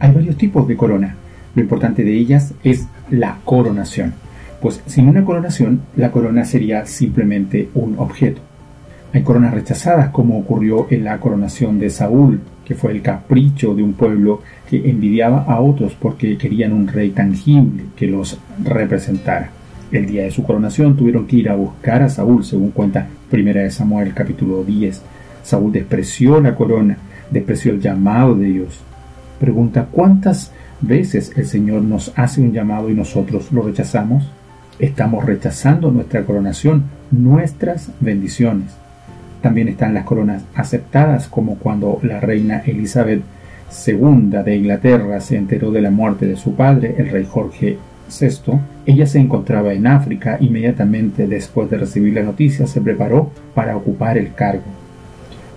Hay varios tipos de corona. Lo importante de ellas es la coronación. Pues sin una coronación, la corona sería simplemente un objeto. Hay coronas rechazadas, como ocurrió en la coronación de Saúl, que fue el capricho de un pueblo que envidiaba a otros porque querían un rey tangible que los representara. El día de su coronación tuvieron que ir a buscar a Saúl, según cuenta Primera de Samuel capítulo 10. Saúl despreció la corona, despreció el llamado de Dios. Pregunta, ¿cuántas veces el Señor nos hace un llamado y nosotros lo rechazamos? Estamos rechazando nuestra coronación, nuestras bendiciones. También están las coronas aceptadas, como cuando la reina Elizabeth II de Inglaterra se enteró de la muerte de su padre, el rey Jorge VI. Ella se encontraba en África. Inmediatamente después de recibir la noticia se preparó para ocupar el cargo.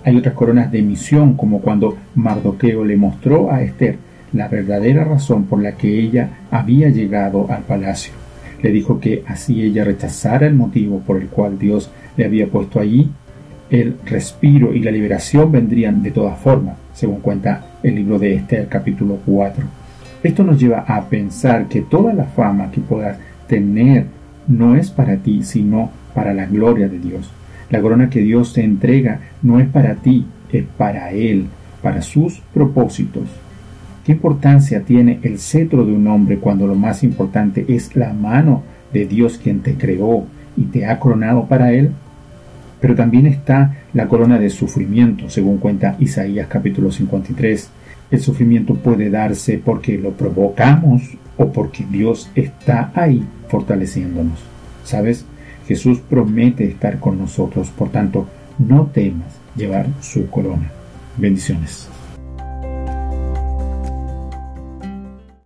Hay otras coronas de misión, como cuando Mardoqueo le mostró a Esther la verdadera razón por la que ella había llegado al palacio. Le dijo que así ella rechazara el motivo por el cual Dios le había puesto allí, el respiro y la liberación vendrían de todas formas, según cuenta el libro de Esther capítulo 4. Esto nos lleva a pensar que toda la fama que puedas tener no es para ti, sino para la gloria de Dios. La corona que Dios te entrega no es para ti, es para Él, para sus propósitos. ¿Qué importancia tiene el cetro de un hombre cuando lo más importante es la mano de Dios quien te creó y te ha coronado para Él? Pero también está la corona de sufrimiento, según cuenta Isaías capítulo 53. El sufrimiento puede darse porque lo provocamos o porque Dios está ahí fortaleciéndonos. ¿Sabes? Jesús promete estar con nosotros, por tanto, no temas llevar su corona. Bendiciones.